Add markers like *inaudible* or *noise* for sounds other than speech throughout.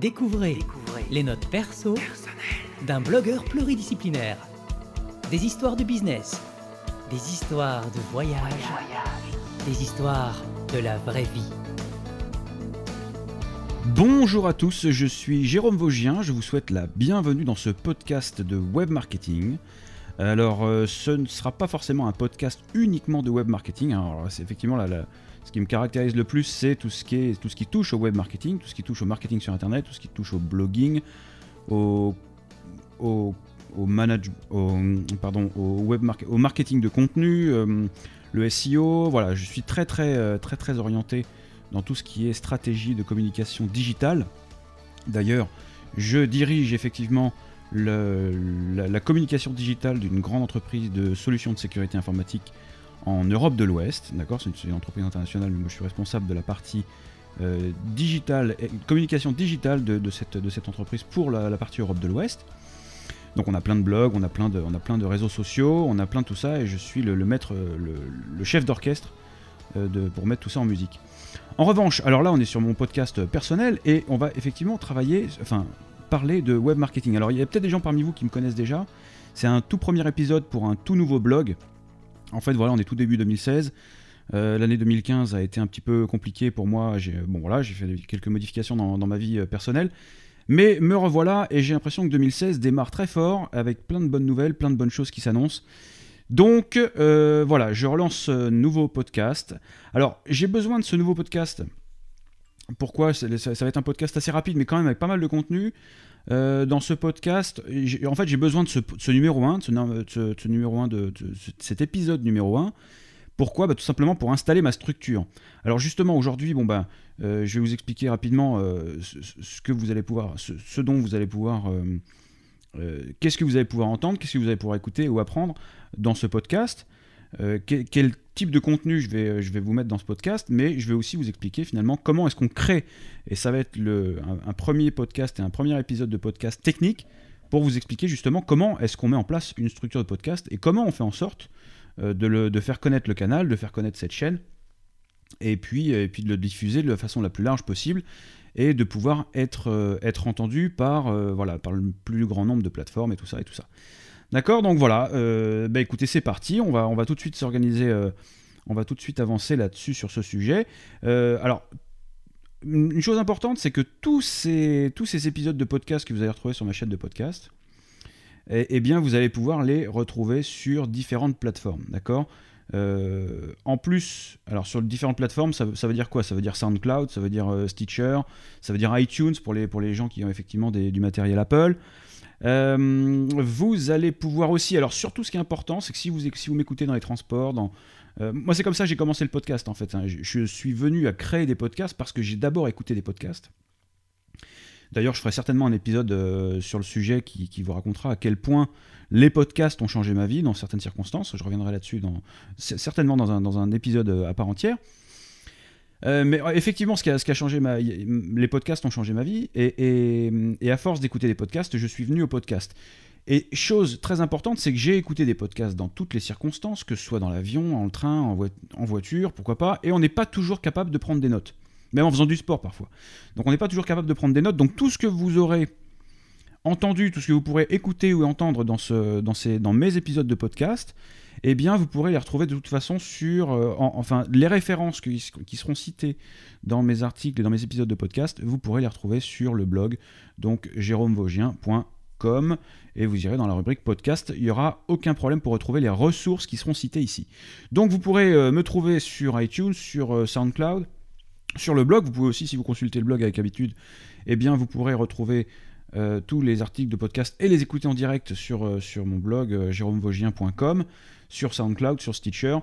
Découvrez, les notes perso d'un blogueur pluridisciplinaire. Des histoires de business, des histoires de voyage, des histoires de la vraie vie. Bonjour à tous, je suis Jérôme Vaugien, je vous souhaite la bienvenue dans ce podcast de web marketing. Alors, euh, ce ne sera pas forcément un podcast uniquement de web marketing. hein. C'est effectivement la- la- ce qui me caractérise le plus, c'est tout ce qui touche au web marketing, tout ce qui touche au marketing sur internet, tout ce qui touche au blogging, au au marketing de contenu, euh, le SEO. Voilà, je suis très très euh, très très orienté dans tout ce qui est stratégie de communication digitale. D'ailleurs, je dirige effectivement la, communication digitale d'une grande entreprise de solutions de sécurité informatique en Europe de l'Ouest. D'accord, c'est une, entreprise internationale, moi je suis responsable de la partie euh, digitale, communication digitale de, cette, entreprise pour la, partie Europe de l'Ouest. Donc on a plein de blogs, on a plein de, on a plein de réseaux sociaux, on a plein de tout ça, et je suis le, maître, le, chef d'orchestre euh, pour mettre tout ça en musique. En revanche, alors là on est sur mon podcast personnel et on va effectivement travailler, enfin parler de web marketing. Alors il y a peut-être des gens parmi vous qui me connaissent déjà. C'est un tout premier épisode pour un tout nouveau blog. En fait voilà, on est tout début 2016. Euh, L'année 2015 a été un petit peu compliquée pour moi. J'ai bon voilà, j'ai fait quelques modifications dans, ma vie euh, personnelle. Mais me revoilà et j'ai l'impression que 2016 démarre très fort avec plein de bonnes nouvelles, plein de bonnes choses qui s'annoncent. Donc euh, voilà, je relance ce nouveau podcast. Alors j'ai besoin de ce nouveau podcast. Pourquoi ça, va être un podcast assez rapide, mais quand même avec pas mal de contenu. Euh, dans ce podcast, en fait, j'ai besoin de ce, numéro 1, de ce, numéro 1, de, de ce- cet épisode numéro 1. Pourquoi? Bah, Tout simplement pour installer ma structure. Alors justement, aujourd'hui, bon, bah, euh, je vais vous expliquer rapidement euh, ce, ce que vous allez pouvoir, ce, dont vous allez pouvoir, qu'est-ce que vous allez pouvoir entendre, qu'est-ce que vous allez pouvoir écouter ou apprendre dans ce podcast. Euh, quel, type de contenu je vais, vous mettre dans ce podcast, mais je vais aussi vous expliquer finalement comment est-ce qu'on crée, et ça va être un, premier podcast et un premier épisode de podcast technique pour vous expliquer justement comment est-ce qu'on met en place une structure de podcast et comment on fait en sorte euh, de, faire connaître le canal, de faire connaître cette chaîne, et puis, de le diffuser de la façon la plus large possible et de pouvoir être, euh, entendu par, voilà, par le plus grand nombre de plateformes et tout ça et tout ça. D'accord Donc voilà, euh, bah écoutez, c'est parti, on va, tout de suite s'organiser, euh, on va tout de suite avancer là-dessus sur ce sujet. Euh, alors, une chose importante, c'est que tous ces, épisodes de podcast que vous allez retrouver sur ma chaîne de podcast, eh, eh bien, vous allez pouvoir les retrouver sur différentes plateformes, d'accord? En plus, alors sur différentes plateformes, ça, veut- dire quoi? Ça veut dire SoundCloud, ça veut dire Stitcher, ça veut dire iTunes pour les, gens qui ont effectivement du matériel Apple. Euh, vous allez pouvoir aussi, alors surtout ce qui est important, c'est que si vous, m'écoutez dans les transports, euh, moi c'est comme ça que j'ai commencé le podcast en fait. hein. Je, suis venu à créer des podcasts parce que j'ai d'abord écouté des podcasts. D'ailleurs, je ferai certainement un épisode euh, sur le sujet qui, vous racontera à quel point les podcasts ont changé ma vie dans certaines circonstances. Je reviendrai là-dessus certainement dans un, épisode à part entière. Euh, mais effectivement, ce qui a, changé les podcasts ont changé ma vie, et, à force d'écouter des podcasts, je suis venu au podcast. Et chose très importante, c'est que j'ai écouté des podcasts dans toutes les circonstances, que ce soit dans l'avion, en train, en, voi- en voiture, pourquoi pas, et on n'est pas toujours capable de prendre des notes, même en faisant du sport parfois. Donc on n'est pas toujours capable de prendre des notes, donc tout ce que vous aurez entendu, tout ce que vous pourrez écouter ou entendre dans, dans mes épisodes de podcast, eh bien vous pourrez les retrouver de toute façon sur, euh, en- enfin les références qui, seront citées dans mes articles et dans mes épisodes de podcast, vous pourrez les retrouver sur le blog, donc jérômevaugien.com, et vous irez dans la rubrique podcast, il n'y aura aucun problème pour retrouver les ressources qui seront citées ici. Donc vous pourrez euh, me trouver sur iTunes, sur euh, SoundCloud, sur le blog, vous pouvez aussi, si vous consultez le blog avec habitude, eh bien vous pourrez retrouver tous les articles de podcast et les écouter en direct sur, sur mon blog jérômevaugien.com, sur SoundCloud, sur Stitcher.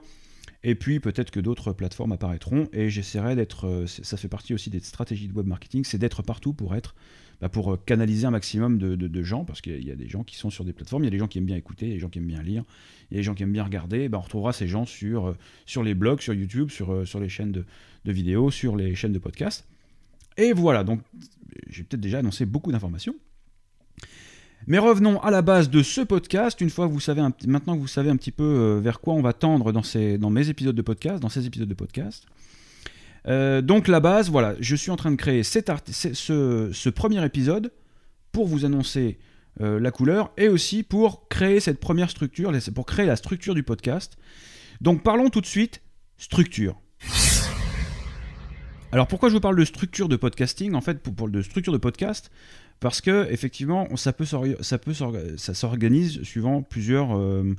Et puis peut-être que d'autres plateformes apparaîtront et j'essaierai d'être, euh, ça fait partie aussi des stratégies de web marketing, c'est d'être partout pour être, bah, pour euh, canaliser un maximum de, gens, parce qu'il y a- des gens qui sont sur des plateformes, il y a des gens qui aiment bien écouter, il y a des gens qui aiment bien lire, il y a des gens qui aiment bien regarder, bah, on retrouvera ces gens sur, euh, sur les blogs, sur YouTube, sur, sur les chaînes de, de vidéos, sur les chaînes de podcast. Et voilà, donc j'ai peut-être déjà annoncé beaucoup d'informations. Mais revenons à la base de ce podcast. Une fois que vous savez un maintenant que vous savez un petit peu euh, vers quoi on va tendre dans, ces, dans mes épisodes de podcast, dans ces épisodes de podcast, Euh, donc la base, voilà, je suis en train de créer cet art- ce, ce- ce premier épisode pour vous annoncer euh, la couleur et aussi pour créer cette première structure, pour créer la structure du podcast. Donc parlons tout de suite structure. Alors pourquoi je vous parle de structure de podcasting? En fait, pour, pour- de structure de podcast, parce que effectivement, ça peut ça peut ça s'organise suivant plusieurs. euh,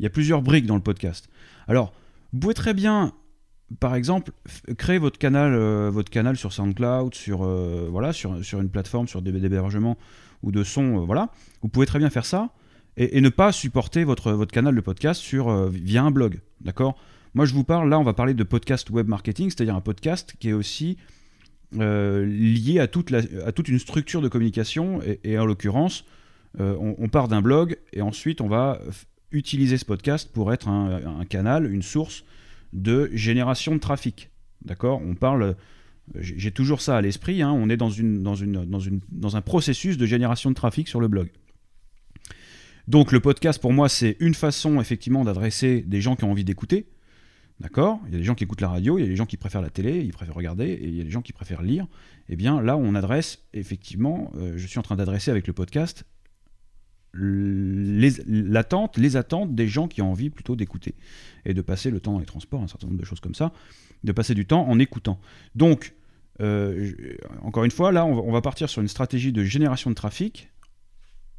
il y a plusieurs briques dans le podcast. Alors, vous pouvez très bien, par exemple, créer votre canal, euh, votre canal sur SoundCloud, sur euh, voilà, sur, sur une plateforme, sur des hébergements ou de son, euh, voilà. Vous pouvez très bien faire ça et, et ne pas supporter votre votre canal de podcast sur euh, via un blog, d'accord Moi, je vous parle là, on va parler de podcast web marketing, c'est-à-dire un podcast qui est aussi euh, lié à toute, une structure de communication. Et, en l'occurrence, euh, on, part d'un blog et ensuite on va utiliser ce podcast pour être un, canal, une source de génération de trafic. D'accord? On parle. J'ai toujours ça à l'esprit. hein, on est dans un processus de génération de trafic sur le blog. Donc le podcast pour moi c'est une façon effectivement d'adresser des gens qui ont envie d'écouter. D'accord? Il y a des gens qui écoutent la radio, il y a des gens qui préfèrent la télé, ils préfèrent regarder, et il y a des gens qui préfèrent lire. Eh bien là on adresse effectivement, euh, je suis en train d'adresser avec le podcast les, attentes des gens qui ont envie plutôt d'écouter et de passer le temps dans les transports, un certain nombre de choses comme ça, de passer du temps en écoutant. Donc, euh, encore une fois, là, on va, on va partir sur une stratégie de génération de trafic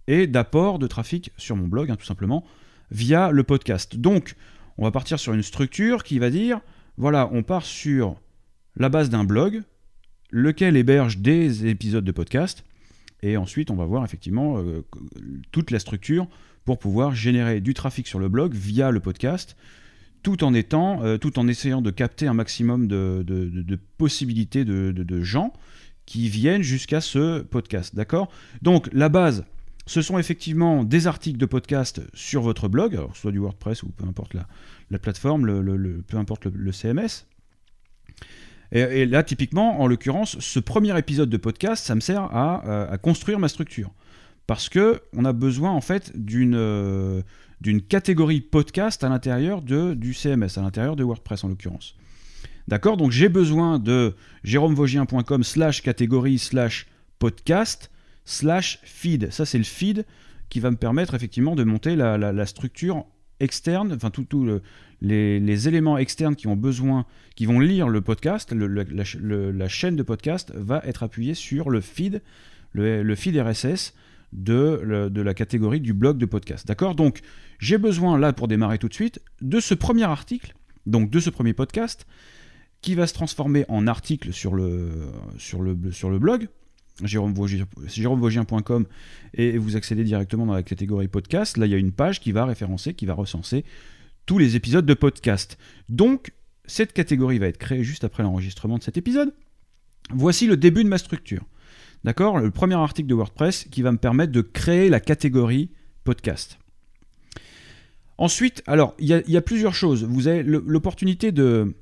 et d'apport de trafic sur mon blog, hein, tout simplement, via le podcast. Donc, on va partir sur une structure qui va dire, voilà, on part sur la base d'un blog, lequel héberge des épisodes de podcast, et ensuite, on va voir effectivement euh, toute la structure pour pouvoir générer du trafic sur le blog via le podcast, tout en étant, euh, tout en essayant de capter un maximum de, possibilités de gens qui viennent jusqu'à ce podcast. D'accord? Donc la base, ce sont effectivement des articles de podcast sur votre blog, soit du WordPress ou peu importe la, la plateforme, peu importe le, CMS. Et, là, typiquement, en l'occurrence, ce premier épisode de podcast, ça me sert à, euh, construire ma structure. Parce que on a besoin en fait d'une euh, catégorie podcast à l'intérieur du CMS, à l'intérieur de WordPress en l'occurrence. D'accord? Donc j'ai besoin de jérômevogien.com slash catégorie slash podcast slash feed. Ça c'est le feed qui va me permettre effectivement de monter la, structure externe, enfin tout, tout le- les, éléments externes qui ont besoin, qui vont lire le podcast, la, chaîne de podcast va être appuyée sur le feed, le, feed RSS de, de la catégorie du blog de podcast. D'accord? Donc j'ai besoin là pour démarrer tout de suite de ce premier article, donc de ce premier podcast, qui va se transformer en article sur le, sur le, sur le blog, jérômevogien.com, et vous accédez directement dans la catégorie podcast. Là, il y a une page qui va référencer, qui va recenser tous les épisodes de podcast. Donc, cette catégorie va être créée juste après l'enregistrement de cet épisode. Voici le début de ma structure. D'accord? Le premier article de WordPress qui va me permettre de créer la catégorie podcast. Ensuite, alors, il y, a- plusieurs choses. Vous avez l'opportunité de.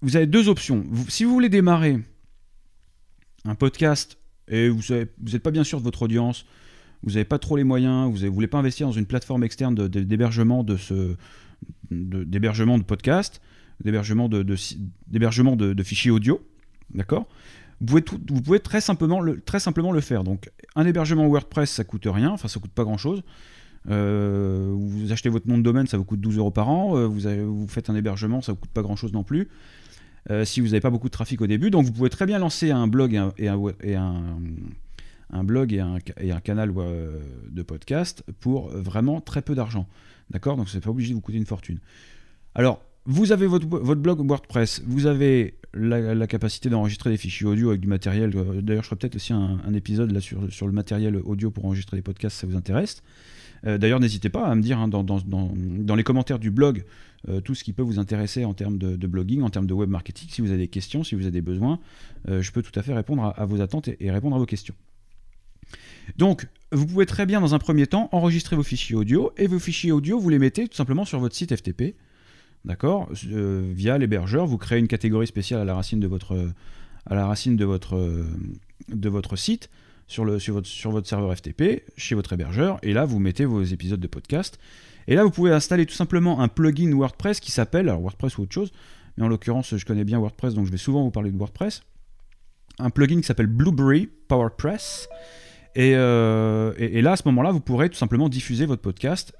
Vous avez deux options. Si vous voulez démarrer un podcast et vous n'êtes pas bien sûr de votre audience, vous n'avez pas trop les moyens, vous ne voulez pas investir dans une plateforme externe d'hébergement de, ce d'hébergement de, podcast, d'hébergement de, d'hébergement de- fichiers audio, d'accord? Vous pouvez, très, simplement le, faire. Donc, un hébergement WordPress, ça coûte rien, enfin, ça coûte pas grand chose. vous achetez votre nom de domaine, ça vous coûte 12 euros par an. Euh, vous, vous faites un hébergement, ça vous coûte pas grand chose non plus. Euh, si vous n'avez pas beaucoup de trafic au début. Donc, vous pouvez très bien lancer un blog et un, blog et un, canal euh, de podcast pour vraiment très peu d'argent. D'accord? Donc, c'est pas obligé de vous coûter une fortune. Alors, vous avez votre, votre blog WordPress, vous avez la, capacité d'enregistrer des fichiers audio avec du matériel. euh, D'ailleurs, je ferai peut-être aussi un, un épisode là sur, sur le matériel audio pour enregistrer des podcasts, si ça vous intéresse. Euh, D'ailleurs, n'hésitez pas à me dire hein, dans, les commentaires du blog euh, tout ce qui peut vous intéresser en termes de, blogging, en termes de web marketing. Si vous avez des questions, si vous avez des besoins, euh, je peux tout à fait répondre à, vos attentes et, répondre à vos questions. Donc, vous pouvez très bien, dans un premier temps, enregistrer vos fichiers audio et vos fichiers audio, vous les mettez tout simplement sur votre site FTP. D'accord? Via l'hébergeur, vous créez une catégorie spéciale à la racine de votre site, sur, votre, serveur FTP, chez votre hébergeur, et là, vous mettez vos épisodes de podcast. Et là, vous pouvez installer tout simplement un plugin WordPress qui s'appelle, alors WordPress ou autre chose, mais en l'occurrence, je connais bien WordPress, donc je vais souvent vous parler de WordPress. Un plugin qui s'appelle Blueberry PowerPress. Et, euh, et là, à ce moment-là, vous pourrez tout simplement diffuser votre podcast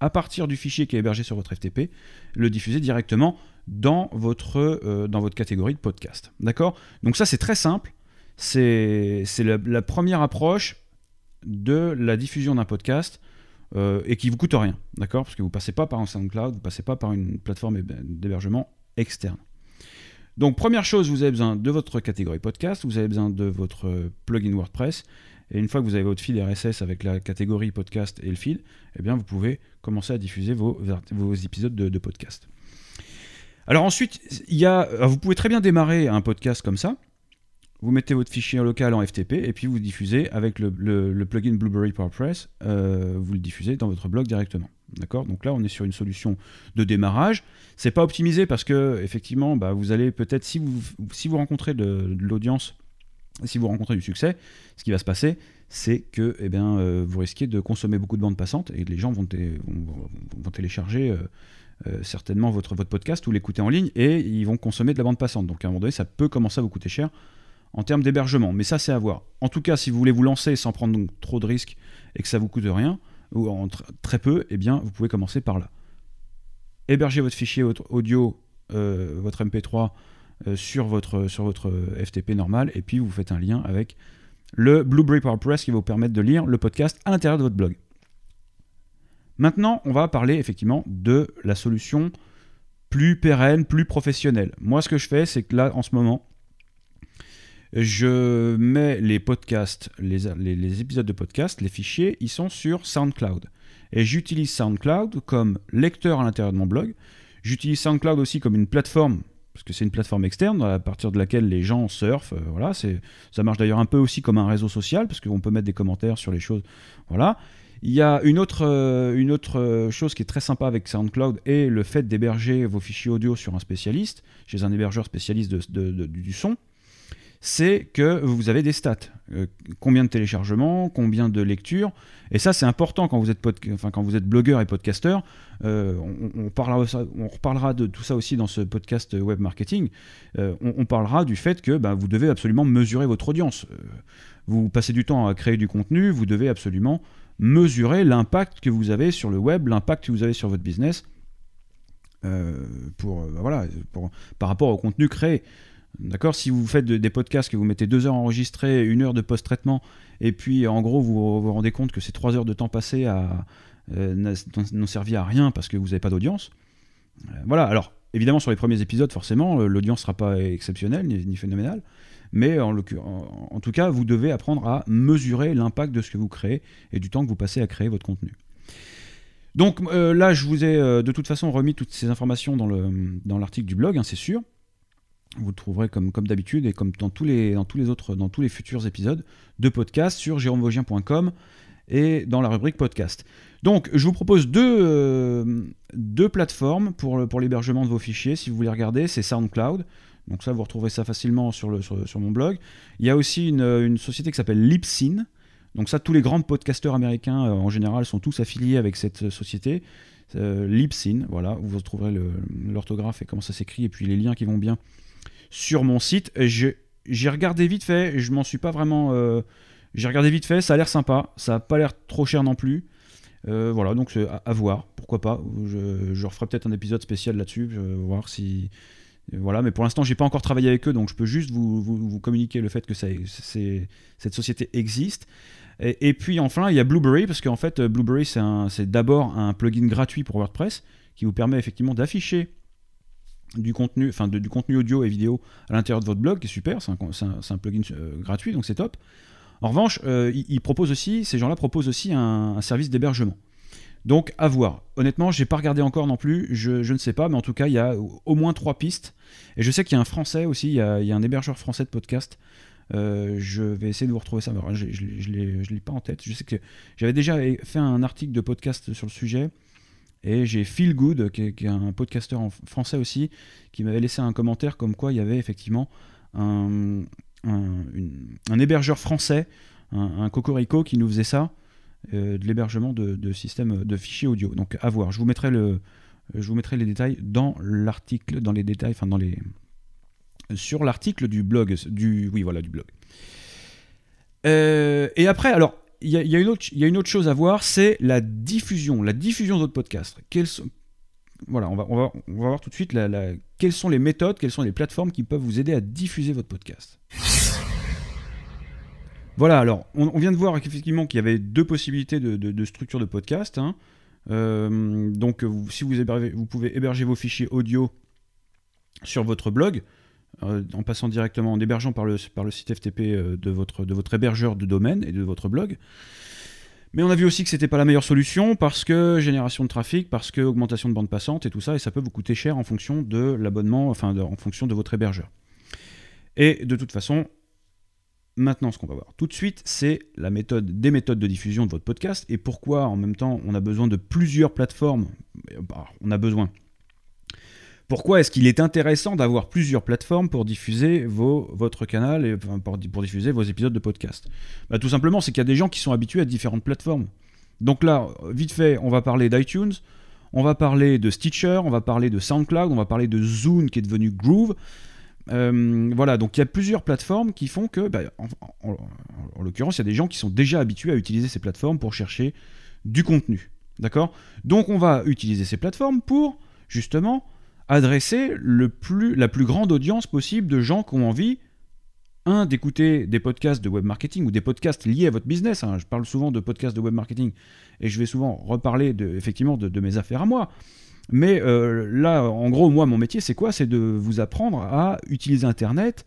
à partir du fichier qui est hébergé sur votre FTP, le diffuser directement dans votre, euh, dans votre catégorie de podcast. D'accord? Donc ça, c'est très simple. C'est la, première approche de la diffusion d'un podcast euh, et qui vous coûte rien. D'accord? Parce que vous ne passez pas par un SoundCloud, vous ne passez pas par une plateforme d'hébergement externe. Donc première chose, vous avez besoin de votre catégorie podcast, vous avez besoin de votre plugin WordPress, et une fois que vous avez votre feed RSS avec la catégorie podcast et le feed, eh bien vous pouvez commencer à diffuser vos, vos épisodes de, de, podcast. Alors ensuite, il y a, vous pouvez très bien démarrer un podcast comme ça. Vous mettez votre fichier local en FTP et puis vous diffusez avec le, plugin Blueberry PowerPress, euh, vous le diffusez dans votre blog directement. D'accord? Donc là, on est sur une solution de démarrage. C'est pas optimisé parce que effectivement, bah, vous allez peut-être si vous rencontrez de, l'audience si vous rencontrez du succès, ce qui va se passer, c'est que eh bien, euh, vous risquez de consommer beaucoup de bandes passantes et les gens vont, télécharger euh, certainement votre, votre podcast ou l'écouter en ligne et ils vont consommer de la bande passante. Donc à un moment donné, ça peut commencer à vous coûter cher en termes d'hébergement. Mais ça, c'est à voir. En tout cas, si vous voulez vous lancer sans prendre donc, trop de risques et que ça vous coûte rien, ou très peu, eh bien, vous pouvez commencer par là. Héberger votre fichier audio, votre MP3, euh, sur, votre, sur votre FTP normal, et puis vous faites un lien avec le Blueberry PowerPress qui va vous permettre de lire le podcast à l'intérieur de votre blog. Maintenant, on va parler effectivement de la solution plus pérenne, plus professionnelle. Moi, ce que je fais, c'est que là, en ce moment, je mets les podcasts, les, épisodes de podcast, les fichiers, ils sont sur SoundCloud. Et j'utilise SoundCloud comme lecteur à l'intérieur de mon blog. J'utilise SoundCloud aussi comme une plateforme parce que c'est une plateforme externe à partir de laquelle les gens surfent. Euh, voilà, c'est, ça marche d'ailleurs un peu aussi comme un réseau social, parce qu'on peut mettre des commentaires sur les choses. Voilà. Il y a une autre, euh, une autre euh, chose qui est très sympa avec SoundCloud et le fait d'héberger vos fichiers audio sur un spécialiste, chez un hébergeur spécialiste du son c'est que vous avez des stats. Euh, combien de téléchargements, combien de lectures. Et ça, c'est important quand vous êtes, enfin, quand vous êtes blogueur et podcasteur. Euh, on, parlera, on reparlera de tout ça aussi dans ce podcast web marketing. Euh, on, parlera du fait que bah, vous devez absolument mesurer votre audience. Vous passez du temps à créer du contenu, vous devez absolument mesurer l'impact que vous avez sur le web, l'impact que vous avez sur votre business. Pour, bah, voilà, pour, par rapport au contenu créé. D'accord Si vous faites des podcasts que vous mettez deux heures à enregistrer, une heure de post-traitement, et puis en gros vous vous rendez compte que ces trois heures de temps passé euh, n'ont servi à rien parce que vous n'avez pas d'audience. Euh, voilà, alors évidemment sur les premiers épisodes, forcément, l'audience ne sera pas exceptionnelle ni, ni phénoménale, mais en, tout cas, vous devez apprendre à mesurer l'impact de ce que vous créez et du temps que vous passez à créer votre contenu. Donc euh, là, je vous ai de toute façon remis toutes ces informations dans l'article du blog, hein, c'est sûr. Vous le trouverez comme, comme d'habitude et comme dans tous, les, dans, tous les autres, dans tous les futurs épisodes de podcast sur jérômevogien.com et dans la rubrique podcast. Donc, je vous propose deux, euh, deux plateformes pour, pour l'hébergement de vos fichiers. Si vous voulez regarder, c'est SoundCloud. Donc ça, vous retrouverez ça facilement sur, le, sur, mon blog. Il y a aussi une, une société qui s'appelle Libsyn. Donc ça, tous les grands podcasteurs américains, euh, en général, sont tous affiliés avec cette société. Euh, Libsyn, voilà, vous retrouverez l'orthographe et comment ça s'écrit, et puis les liens qui vont bien sur mon site. J'ai regardé vite fait, je m'en suis pas vraiment. Euh, j'ai regardé vite fait, ça a l'air sympa, ça a pas l'air trop cher non plus. Euh, voilà, donc à, voir, pourquoi pas. Je, referai peut-être un épisode spécial là-dessus, voir si. Voilà, mais pour l'instant, j'ai pas encore travaillé avec eux, donc je peux juste vous, communiquer le fait que cette société existe. Et, puis enfin, il y a Blueberry, parce qu'en fait, Blueberry, c'est d'abord un plugin gratuit pour WordPress qui vous permet effectivement d'afficher du contenu, audio et vidéo à l'intérieur de votre blog, qui est super, c'est un, plugin euh, gratuit, donc c'est top. En revanche, euh, ils, proposent aussi, ces gens-là proposent aussi un, service d'hébergement. Donc à voir. Honnêtement, j'ai pas regardé encore non plus, je, ne sais pas, mais en tout cas, il y a au moins trois pistes. Et je sais qu'il y a un français aussi, il y a, il y a un hébergeur français de podcast. Euh, je vais essayer de vous retrouver ça. Alors, je ne l'ai pas en tête. Je sais que j'avais déjà fait un article de podcast sur le sujet. Et j'ai Phil Good, qui est, un podcasteur en français aussi, qui m'avait laissé un commentaire comme quoi il y avait effectivement un, un, hébergeur français, un, Cocorico, qui nous faisait ça, euh, de l'hébergement de, de systèmes de fichiers audio. Donc à voir. Je vous mettrai le, je vous mettrai les détails dans l'article, dans les détails, enfin dans les sur l'article du blog, du oui voilà du blog. et après, alors il y, a une autre, chose à voir, c'est la diffusion, la diffusion de votre podcast. Quels sont, voilà, on va, voir tout de suite quelles sont les méthodes, quelles sont les plateformes qui peuvent vous aider à diffuser votre podcast. Voilà, alors on, vient de voir effectivement qu'il y avait deux possibilités de, structure de podcast. Hein. Euh, donc si vous, vous pouvez héberger vos fichiers audio sur votre blog, en passant directement, en hébergeant par le, par le site FTP euh, de, votre, de votre hébergeur de domaine et de votre blog. Mais on a vu aussi que c'était pas la meilleure solution parce que génération de trafic, parce que augmentation de bande passante et tout ça, et ça peut vous coûter cher en fonction de l'abonnement, enfin en fonction de votre hébergeur. Et de toute façon, maintenant ce qu'on va voir tout de suite, c'est la méthode, des méthodes de diffusion de votre podcast et pourquoi en même temps on a besoin de plusieurs plateformes. Bah, on a besoin. Pourquoi est-ce qu'il est intéressant d'avoir plusieurs plateformes pour diffuser vos, votre canal et pour, diffuser vos épisodes de podcast? Bah, Tout simplement, c'est qu'il y a des gens qui sont habitués à différentes plateformes. Donc là, vite fait, on va parler d'iTunes, on va parler de Stitcher, on va parler de SoundCloud, on va parler de Zoom qui est devenu Groove. Euh, voilà, donc il y a plusieurs plateformes qui font que, bah, en l'occurrence, il y a des gens qui sont déjà habitués à utiliser ces plateformes pour chercher du contenu. D'accord? Donc on va utiliser ces plateformes pour, justement, adresser le plus, la plus grande audience possible de gens qui ont envie, un, d'écouter des podcasts de web marketing ou des podcasts liés à votre business. Hein. Je parle souvent de podcasts de web marketing et je vais souvent reparler effectivement de, mes affaires à moi. Mais euh, là, en gros, moi, mon métier, c'est quoi? C'est de vous apprendre à utiliser Internet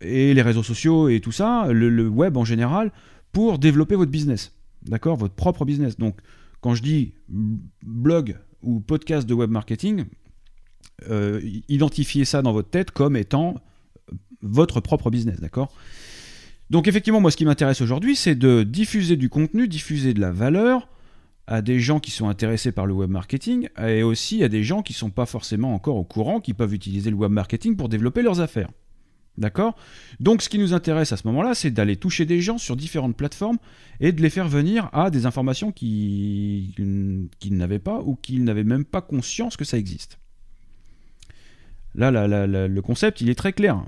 et les réseaux sociaux et tout ça, le, le web en général, pour développer votre business. D'accord? Votre propre business. Donc, quand je dis blog ou podcast de web marketing, euh, identifier ça dans votre tête comme étant votre propre business, d'accord? Donc effectivement, moi ce qui m'intéresse aujourd'hui, c'est de diffuser du contenu, diffuser de la valeur à des gens qui sont intéressés par le web marketing et aussi à des gens qui ne sont pas forcément encore au courant, qui peuvent utiliser le web marketing pour développer leurs affaires. D'accord? Donc ce qui nous intéresse à ce moment-là, c'est d'aller toucher des gens sur différentes plateformes et de les faire venir à des informations qu'ils n'avaient pas ou qu'ils n'avaient même pas conscience que ça existe. Là, le concept, il est très clair.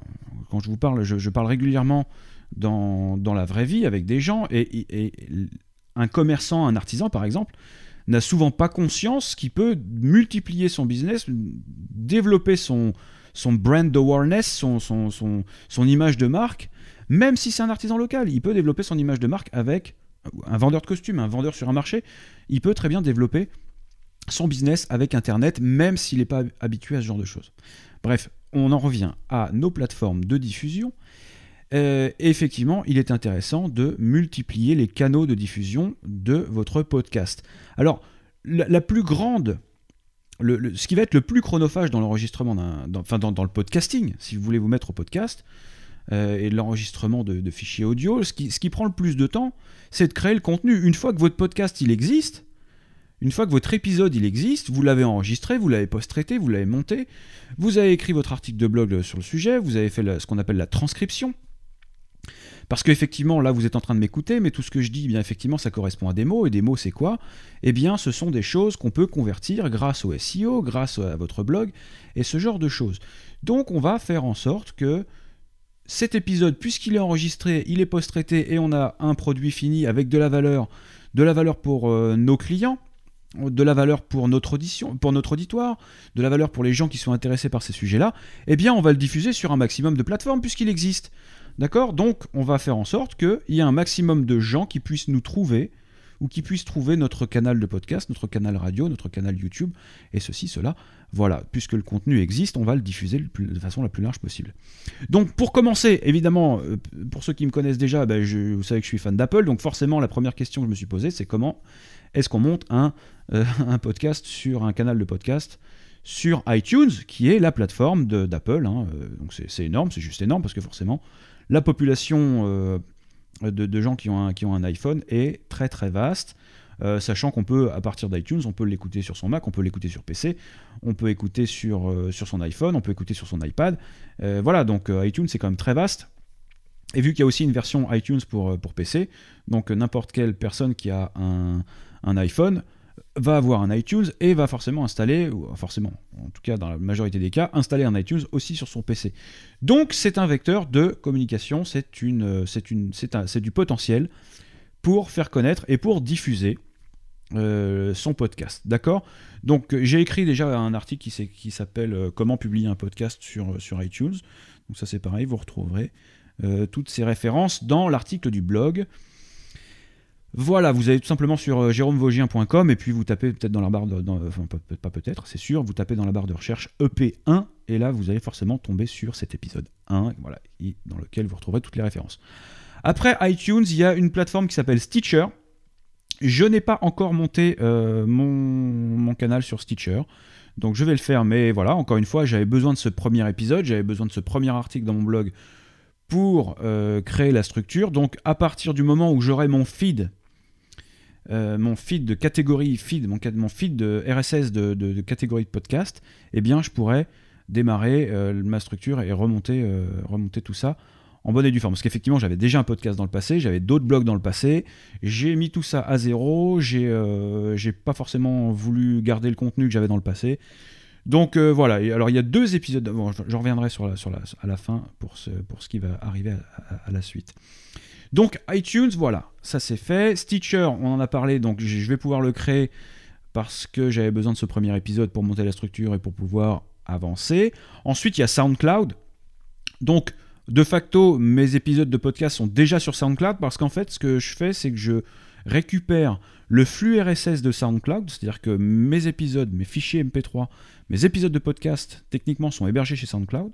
Quand je vous parle, je, parle régulièrement dans, la vraie vie avec des gens, et, un commerçant, un artisan, par exemple, n'a souvent pas conscience qu'il peut multiplier son business, développer son, brand awareness, son, son image de marque, même si c'est un artisan local. Il peut développer son image de marque avec un vendeur de costumes, un vendeur sur un marché. Il peut très bien développer son business avec Internet, même s'il n'est pas habitué à ce genre de choses. Bref, on en revient à nos plateformes de diffusion. Euh, effectivement, il est intéressant de multiplier les canaux de diffusion de votre podcast. Alors, la, plus grande, ce qui va être le plus chronophage dans l'enregistrement, dans, enfin dans, le podcasting, si vous voulez vous mettre au podcast, euh, et l'enregistrement de, fichiers audio, ce qui, ce qui prend le plus de temps, c'est de créer le contenu. Une fois que votre podcast il existe, une fois que votre épisode il existe, vous l'avez enregistré, vous l'avez post-traité, vous l'avez monté, vous avez écrit votre article de blog sur le sujet, vous avez fait ce qu'on appelle la transcription. Parce qu'effectivement, là, vous êtes en train de m'écouter, mais tout ce que je dis, eh bien effectivement, ça correspond à des mots. Et des mots, c'est quoi? Eh bien, ce sont des choses qu'on peut convertir grâce au SEO, grâce à votre blog, et ce genre de choses. Donc, on va faire en sorte que cet épisode, puisqu'il est enregistré, il est post-traité, et on a un produit fini avec de la valeur, de la valeur pour euh, nos clients, de la valeur pour notre audition, pour notre auditoire, de la valeur pour les gens qui sont intéressés par ces sujets-là, eh bien on va le diffuser sur un maximum de plateformes puisqu'il existe. D'accord? Donc on va faire en sorte qu'il y ait un maximum de gens qui puissent nous trouver ou qui puissent trouver notre canal de podcast, notre canal radio, notre canal YouTube, et ceci, cela. Voilà, puisque le contenu existe, on va le diffuser de façon la plus large possible. Donc pour commencer, évidemment, euh, pour ceux qui me connaissent déjà, ben, vous savez que je suis fan d'Apple, donc forcément la première question que je me suis posée, c'est comment est-ce qu'on monte un, euh, *laughs* podcast sur un canal de podcast sur iTunes, qui est la plateforme d'Apple. Hein, euh, donc c'est énorme, c'est juste énorme parce que forcément, la population de, gens qui ont, un, qui ont un iPhone est très très vaste. sachant qu'on peut, à partir d'iTunes, on peut l'écouter sur son Mac, on peut l'écouter sur PC, on peut écouter sur, sur son iPhone, on peut écouter sur son iPad. voilà, donc iTunes c'est quand même très vaste. Et vu qu'il y a aussi une version iTunes pour, pour PC, donc n'importe quelle personne qui a un, un iPhone va avoir un iTunes et va forcément installer, ou forcément, en tout cas dans la majorité des cas, installer un iTunes aussi sur son PC. Donc c'est un vecteur de communication, c'est du potentiel pour faire connaître et pour diffuser euh, son podcast. D'accord? Donc j'ai écrit déjà un article qui, s'appelle euh, Comment publier un podcast sur, sur iTunes. Donc ça c'est pareil, vous retrouverez euh, toutes ces références dans l'article du blog. Voilà, vous allez tout simplement sur jérômevogien.com et puis vous tapez peut-être dans la barre de, enfin pas peut-être, c'est sûr, vous tapez dans la barre de recherche EP1 et là vous allez forcément tomber sur cet épisode 1, voilà, dans lequel vous retrouverez toutes les références. Après iTunes, il y a une plateforme qui s'appelle Stitcher. Je n'ai pas encore monté euh, mon, canal sur Stitcher. Donc je vais le faire, mais voilà, encore une fois, j'avais besoin de ce premier épisode, j'avais besoin de ce premier article dans mon blog pour euh, créer la structure. Donc à partir du moment où j'aurai mon feed, euh, mon feed de catégorie feed, mon, feed de RSS de, catégorie de podcast, eh bien je pourrais démarrer ma structure et remonter, remonter tout ça en bonne et due forme. Parce qu'effectivement, j'avais déjà un podcast dans le passé, j'avais d'autres blogs dans le passé, j'ai mis tout ça à zéro, j'ai euh, pas forcément voulu garder le contenu que j'avais dans le passé. Donc euh, voilà, alors il y a deux épisodes, bon, je, reviendrai sur la, sur la, à la fin pour ce, pour ce qui va arriver à, la suite. Donc iTunes, voilà, ça c'est fait. Stitcher, on en a parlé, donc je vais pouvoir le créer parce que j'avais besoin de ce premier épisode pour monter la structure et pour pouvoir avancer. Ensuite, il y a SoundCloud. Donc, de facto, mes épisodes de podcast sont déjà sur SoundCloud parce qu'en fait, ce que je fais, c'est que je récupère le flux RSS de SoundCloud, c'est-à-dire que mes épisodes, mes fichiers MP3, mes épisodes de podcast, techniquement, sont hébergés chez SoundCloud.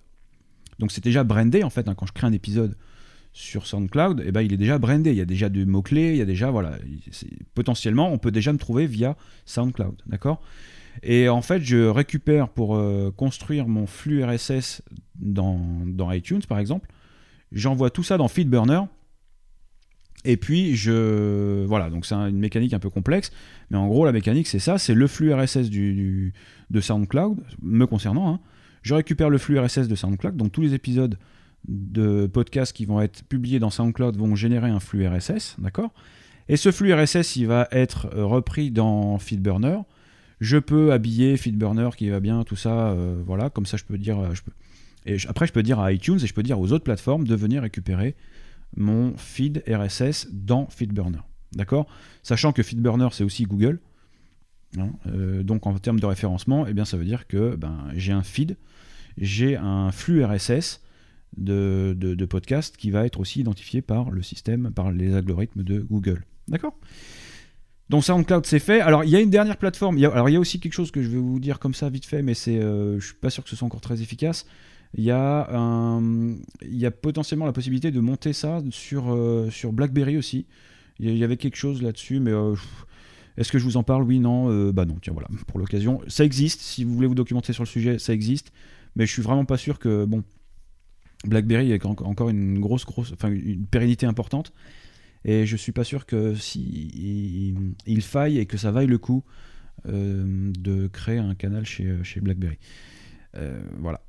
Donc c'est déjà brandé, en fait, hein, quand je crée un épisode sur SoundCloud, eh ben, il est déjà brandé, il y a déjà du mot-clé, il y a déjà, voilà, potentiellement, on peut déjà me trouver via SoundCloud, d'accord? Et en fait, je récupère pour euh, construire mon flux RSS dans, iTunes, par exemple. J'envoie tout ça dans FeedBurner. Et puis, je. Voilà, donc c'est une mécanique un peu complexe. Mais en gros, la mécanique, c'est ça c'est le flux RSS du, de SoundCloud, me concernant. Hein. Je récupère le flux RSS de SoundCloud. Donc, tous les épisodes de podcast qui vont être publiés dans SoundCloud vont générer un flux RSS. D'accord? Et ce flux RSS, il va être euh, repris dans FeedBurner. Je peux habiller FeedBurner qui va bien, tout ça, euh, voilà, comme ça je peux dire, euh, et après je peux dire à iTunes et je peux dire aux autres plateformes de venir récupérer mon feed RSS dans FeedBurner, d'accord? Sachant que FeedBurner c'est aussi Google, hein, donc en termes de référencement, eh bien ça veut dire que ben, j'ai un feed, j'ai un flux RSS de, podcast qui va être aussi identifié par le système, par les algorithmes de Google, d'accord? Donc SoundCloud c'est fait. Alors il y a une dernière plateforme. alors il y a aussi quelque chose que je vais vous dire comme ça vite fait, mais c'est, euh, je suis pas sûr que ce soit encore très efficace. Il y a, il y a potentiellement la possibilité de monter ça sur, euh, sur BlackBerry aussi. Il y avait quelque chose là-dessus, mais euh, est-ce que je vous en parle? Oui, non. bah non. Tiens voilà. Pour l'occasion, ça existe. Si vous voulez vous documenter sur le sujet, ça existe. Mais je suis vraiment pas sûr que bon. BlackBerry a encore une grosse, une pérennité importante. Et je suis pas sûr que si il, faille et que ça vaille le coup euh, de créer un canal chez, euh, BlackBerry. Euh, voilà.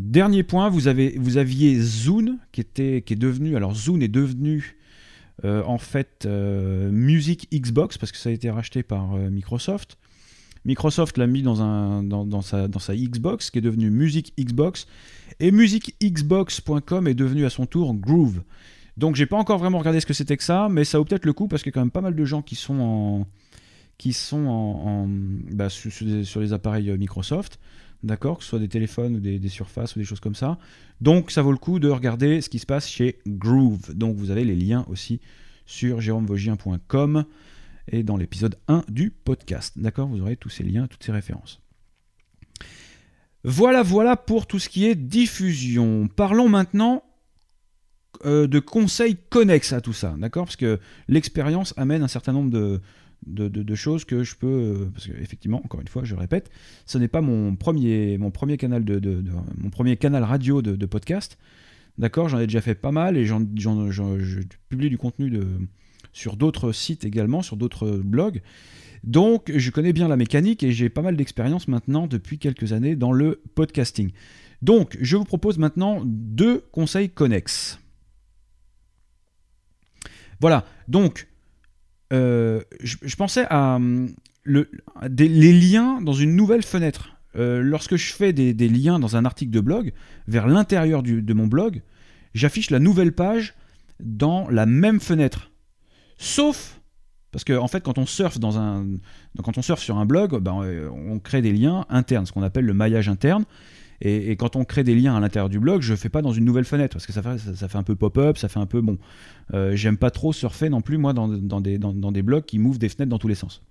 dernier point, vous, aviez Zune qui est devenu. Alors Zune est devenu en fait Music Xbox parce que ça a été racheté par Microsoft. Microsoft l'a mis dans, sa, Xbox qui est devenu Music Xbox. Et musicxbox.com est devenu à son tour Groove. Donc j'ai pas encore vraiment regardé ce que c'était que ça, mais ça vaut peut-être le coup parce qu'il y a quand même pas mal de gens qui sont en qui sont en, bah, sur, les appareils euh, Microsoft, d'accord, que ce soit des téléphones ou des, surfaces ou des choses comme ça. Donc ça vaut le coup de regarder ce qui se passe chez Groove. Donc vous avez les liens aussi sur jérômevogien.com et dans l'épisode 1 du podcast. D'accord Vous aurez tous ces liens, toutes ces références. Voilà, voilà pour tout ce qui est diffusion. Parlons maintenant euh, de conseils connexes à tout ça, d'accord? Parce que l'expérience amène un certain nombre de, choses que je peux. Euh, parce qu'effectivement, encore une fois, je répète, ce n'est pas mon premier, mon premier canal de, mon premier canal radio de, podcast. D'accord, j'en ai déjà fait pas mal et j'en, je publie du contenu de, sur d'autres sites également, sur d'autres blogs. Donc, je connais bien la mécanique et j'ai pas mal d'expérience maintenant depuis quelques années dans le podcasting. Donc, je vous propose maintenant deux conseils connexes. Voilà, donc, euh, je, pensais à... le, les liens dans une nouvelle fenêtre. Euh, lorsque je fais des, liens dans un article de blog, vers l'intérieur de mon blog, j'affiche la nouvelle page dans la même fenêtre. Sauf parce que en fait, quand on surfe sur un blog, ben, euh, on crée des liens internes, ce qu'on appelle le maillage interne. Et, quand on crée des liens à l'intérieur du blog, je ne fais pas dans une nouvelle fenêtre parce que ça fait, un peu pop-up, ça fait un peu bon. Euh, j'aime pas trop surfer non plus moi dans, des, dans, blogs qui m'ouvrent des fenêtres dans tous les sens.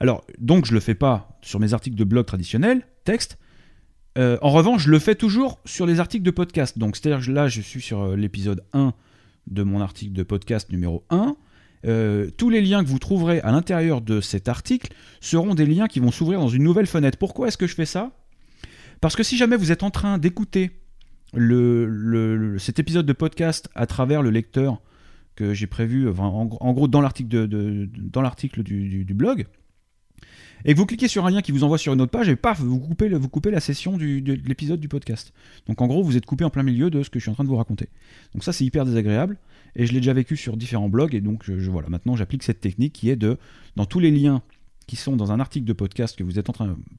Alors donc je le fais pas sur mes articles de blog traditionnels, texte. Euh, en revanche, je le fais toujours sur les articles de podcast. Donc c'est-à-dire là, je suis sur l'épisode 1 de mon article de podcast numéro 1. Euh, tous les liens que vous trouverez à l'intérieur de cet article seront des liens qui vont s'ouvrir dans une nouvelle fenêtre. Pourquoi est-ce que je fais ça? Parce que si jamais vous êtes en train d'écouter cet épisode de podcast à travers le lecteur que j'ai prévu, en, gros dans l'article du, blog, et que vous cliquez sur un lien qui vous envoie sur une autre page, et paf, vous coupez, vous coupez la session de l'épisode du podcast. Donc en gros, vous êtes coupé en plein milieu de ce que je suis en train de vous raconter. Donc ça, c'est hyper désagréable, et je l'ai déjà vécu sur différents blogs, et donc je, voilà, maintenant j'applique cette technique qui est de, dans tous les liens qui sont dans un article de podcast que vous êtes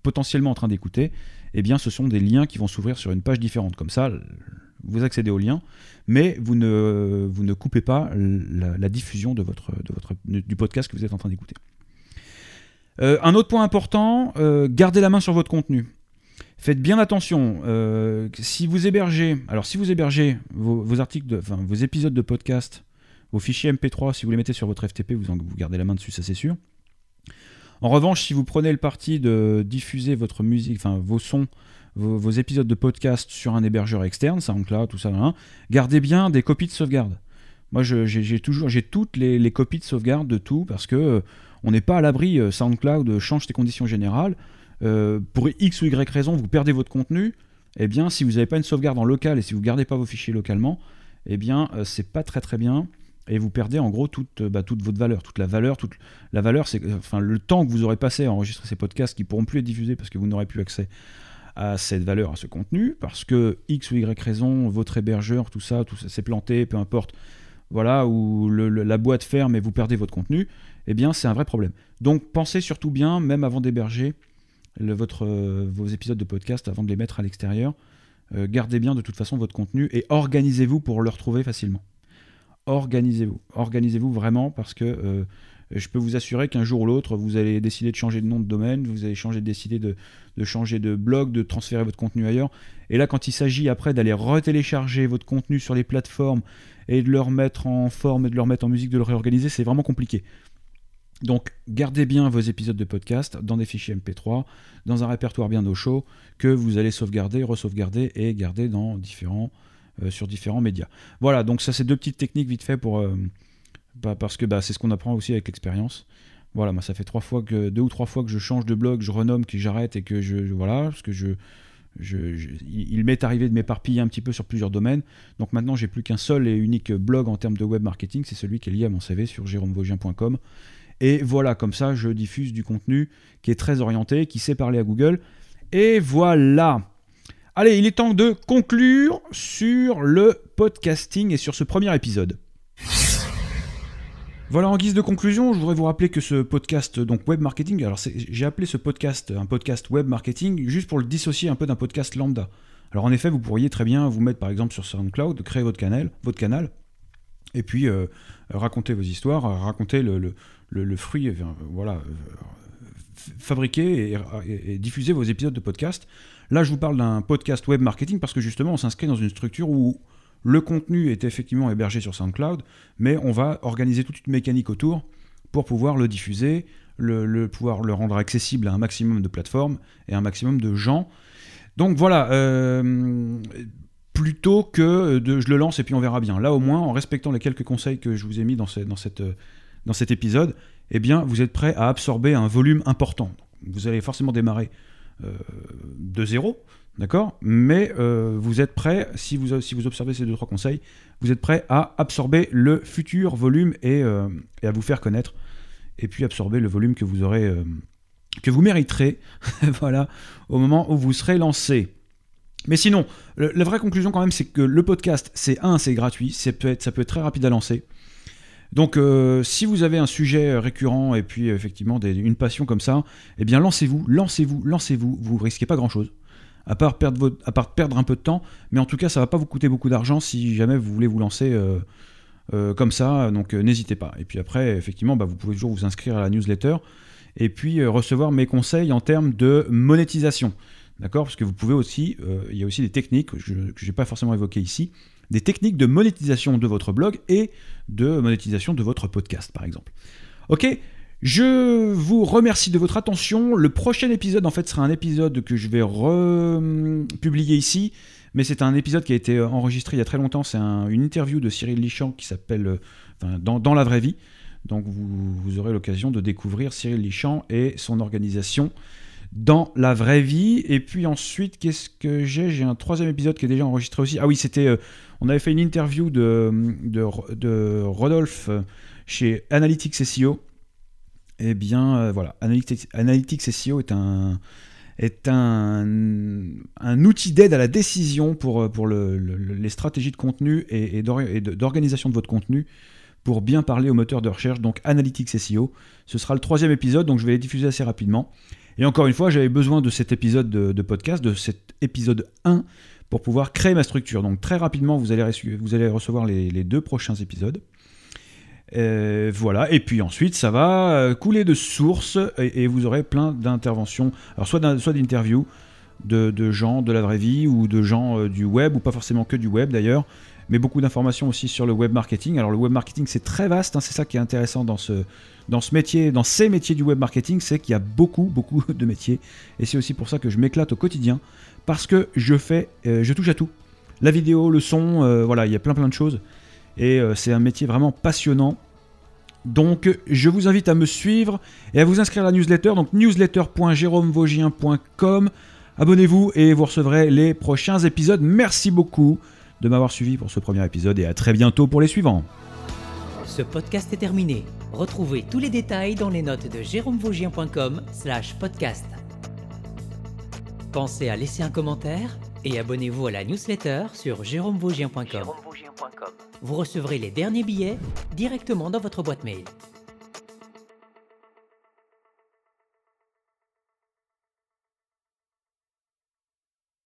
potentiellement en train d'écouter, eh bien ce sont des liens qui vont s'ouvrir sur une page différente. Comme ça, vous accédez au lien, mais vous ne, vous ne coupez pas la, diffusion de votre, de votre, du podcast que vous êtes en train d'écouter. Euh, un autre point important, euh, gardez la main sur votre contenu. Faites bien attention. Euh, si vous hébergez, alors si vous hébergez vos, articles, vos épisodes de podcast, vos fichiers MP3, si vous les mettez sur votre FTP, vous, gardez la main dessus, ça c'est sûr. En revanche, si vous prenez le parti de diffuser votre musique, vos sons, vos, épisodes de podcast sur un hébergeur externe, SoundCloud, tout ça, hein, gardez bien des copies de sauvegarde. Moi, j'ai toujours, j'ai toutes les, copies de sauvegarde de tout parce que on n'est pas à l'abri, euh, SoundCloud change ses conditions générales. Euh, pour X ou Y raison, vous perdez votre contenu. Eh bien, si vous n'avez pas une sauvegarde en local et si vous ne gardez pas vos fichiers localement, eh bien, euh, c'est pas très très bien et vous perdez en gros toute, bah, toute votre valeur, toute la valeur, toute la valeur, c'est enfin le temps que vous aurez passé à enregistrer ces podcasts qui pourront plus être diffusés parce que vous n'aurez plus accès à cette valeur, à ce contenu, parce que X ou Y raison, votre hébergeur, tout ça, tout ça s'est planté, peu importe, voilà, ou la boîte ferme et vous perdez votre contenu, eh bien c'est un vrai problème. Donc pensez surtout bien, même avant d'héberger votre, euh, vos épisodes de podcast, avant de les mettre à l'extérieur, euh, gardez bien de toute façon votre contenu et organisez-vous pour le retrouver facilement. Organisez-vous, organisez-vous vraiment parce que euh, je peux vous assurer qu'un jour ou l'autre, vous allez décider de changer de nom de domaine, vous allez changer, décider de, de changer de blog, de transférer votre contenu ailleurs. Et là, quand il s'agit après d'aller retélécharger votre contenu sur les plateformes et de le remettre en forme et de le remettre en musique, de le réorganiser, c'est vraiment compliqué. Donc gardez bien vos épisodes de podcast dans des fichiers MP3, dans un répertoire bien au chaud, que vous allez sauvegarder, re-sauvegarder et garder euh, sur différents médias. Voilà, donc ça c'est deux petites techniques vite fait pour... Euh, bah, parce que bah, c'est ce qu'on apprend aussi avec l'expérience. Voilà, moi ça fait trois fois que deux ou trois fois que je change de blog, je renomme, que j'arrête et que je, voilà, parce que je, il m'est arrivé de m'éparpiller un petit peu sur plusieurs domaines. Donc maintenant j'ai plus qu'un seul et unique blog en termes de web marketing, c'est celui qui est lié à mon CV sur jérômevogien.com et voilà, comme ça, je diffuse du contenu qui est très orienté, qui sait parler à Google. Et voilà. Allez, il est temps de conclure sur le podcasting et sur ce premier épisode. Voilà, en guise de conclusion, je voudrais vous rappeler que ce podcast, donc web marketing, alors j'ai appelé ce podcast un podcast web marketing juste pour le dissocier un peu d'un podcast lambda. Alors en effet, vous pourriez très bien vous mettre par exemple sur SoundCloud, créer votre canal, votre canal et puis euh, raconter vos histoires, raconter le, le, fruit, voilà, euh, fabriquer et, diffuser vos épisodes de podcast. Là, je vous parle d'un podcast web marketing parce que justement, on s'inscrit dans une structure où le contenu est effectivement hébergé sur SoundCloud, mais on va organiser toute une mécanique autour pour pouvoir le diffuser, le, pouvoir le rendre accessible à un maximum de plateformes et un maximum de gens. Donc voilà, euh, plutôt que de je le lance et puis on verra bien. Là au moins, en respectant les quelques conseils que je vous ai mis dans cette dans cet épisode, eh bien, vous êtes prêt à absorber un volume important. Vous allez forcément démarrer euh, de zéro, d'accord? Mais euh, vous êtes prêt, si vous, observez ces deux trois conseils, vous êtes prêt à absorber le futur volume et, euh, à vous faire connaître, et puis absorber le volume que vous aurez, que vous mériterez, *laughs* voilà, au moment où vous serez lancé. Mais sinon, la vraie conclusion quand même, c'est que le podcast, c'est un, c'est gratuit, peut être, ça peut être très rapide à lancer. Donc, euh, si vous avez un sujet récurrent et puis effectivement une passion comme ça, eh bien lancez-vous, lancez-vous, lancez-vous. Vous risquez pas grand-chose, à part perdre un peu de temps. Mais en tout cas, ça va pas vous coûter beaucoup d'argent si jamais vous voulez vous lancer euh, comme ça. Donc, n'hésitez pas. Et puis après, effectivement, bah, vous pouvez toujours vous inscrire à la newsletter et puis recevoir mes conseils en termes de monétisation. D'accord? Parce que vous pouvez aussi, il y a aussi des techniques que je n'ai pas forcément évoquées ici, des techniques de monétisation de votre blog et de monétisation de votre podcast, par exemple. Ok je vous remercie de votre attention. Le prochain épisode, en fait, sera un épisode que je vais republier ici. Mais c'est un épisode qui a été enregistré il y a très longtemps. C'est une interview de Cyril Lichamp qui s'appelle dans, la vraie vie. Donc vous, aurez l'occasion de découvrir Cyril Lichamp et son organisation dans la vraie vie. Et puis ensuite, qu'est-ce que j'ai? J'ai un troisième épisode qui est déjà enregistré aussi. Ah oui, c'était. Euh, on avait fait une interview de, de, Rodolphe euh, chez Analytics SEO. Eh bien, euh, voilà, Analytics, Analytics SEO est un est un, un outil d'aide à la décision pour, pour le, les stratégies de contenu et, et d'organisation de votre contenu pour bien parler au moteur de recherche, donc Analytics SEO. Ce sera le troisième épisode, donc je vais les diffuser assez rapidement. Et encore une fois, j'avais besoin de cet épisode de, podcast, de cet épisode 1, pour pouvoir créer ma structure. Donc très rapidement, vous allez, recevoir les, deux prochains épisodes. Euh, voilà, et puis ensuite ça va euh, couler de sources et, vous aurez plein d'interventions, alors soit d'interviews de, de, gens de la vraie vie ou de gens euh, du web, ou pas forcément que du web d'ailleurs, mais beaucoup d'informations aussi sur le web marketing. Alors le web marketing c'est très vaste, hein, c'est ça qui est intéressant dans ce, dans ce métier, dans ces métiers du web marketing, c'est qu'il y a beaucoup, beaucoup *laughs* de métiers. Et c'est aussi pour ça que je m'éclate au quotidien, parce que je fais, euh, je touche à tout. La vidéo, le son, euh, voilà, il y a plein plein de choses. Et euh, c'est un métier vraiment passionnant. Donc je vous invite à me suivre et à vous inscrire à la newsletter, donc newsletter.jérômevogien.com. Abonnez-vous et vous recevrez les prochains épisodes. Merci beaucoup de m'avoir suivi pour ce premier épisode et à très bientôt pour les suivants. Ce podcast est terminé. Retrouvez tous les détails dans les notes de jérômevaugien.com slash podcast. Pensez à laisser un commentaire et abonnez-vous à la newsletter sur jérômevaugien.com. Vous recevrez les derniers billets directement dans votre boîte mail.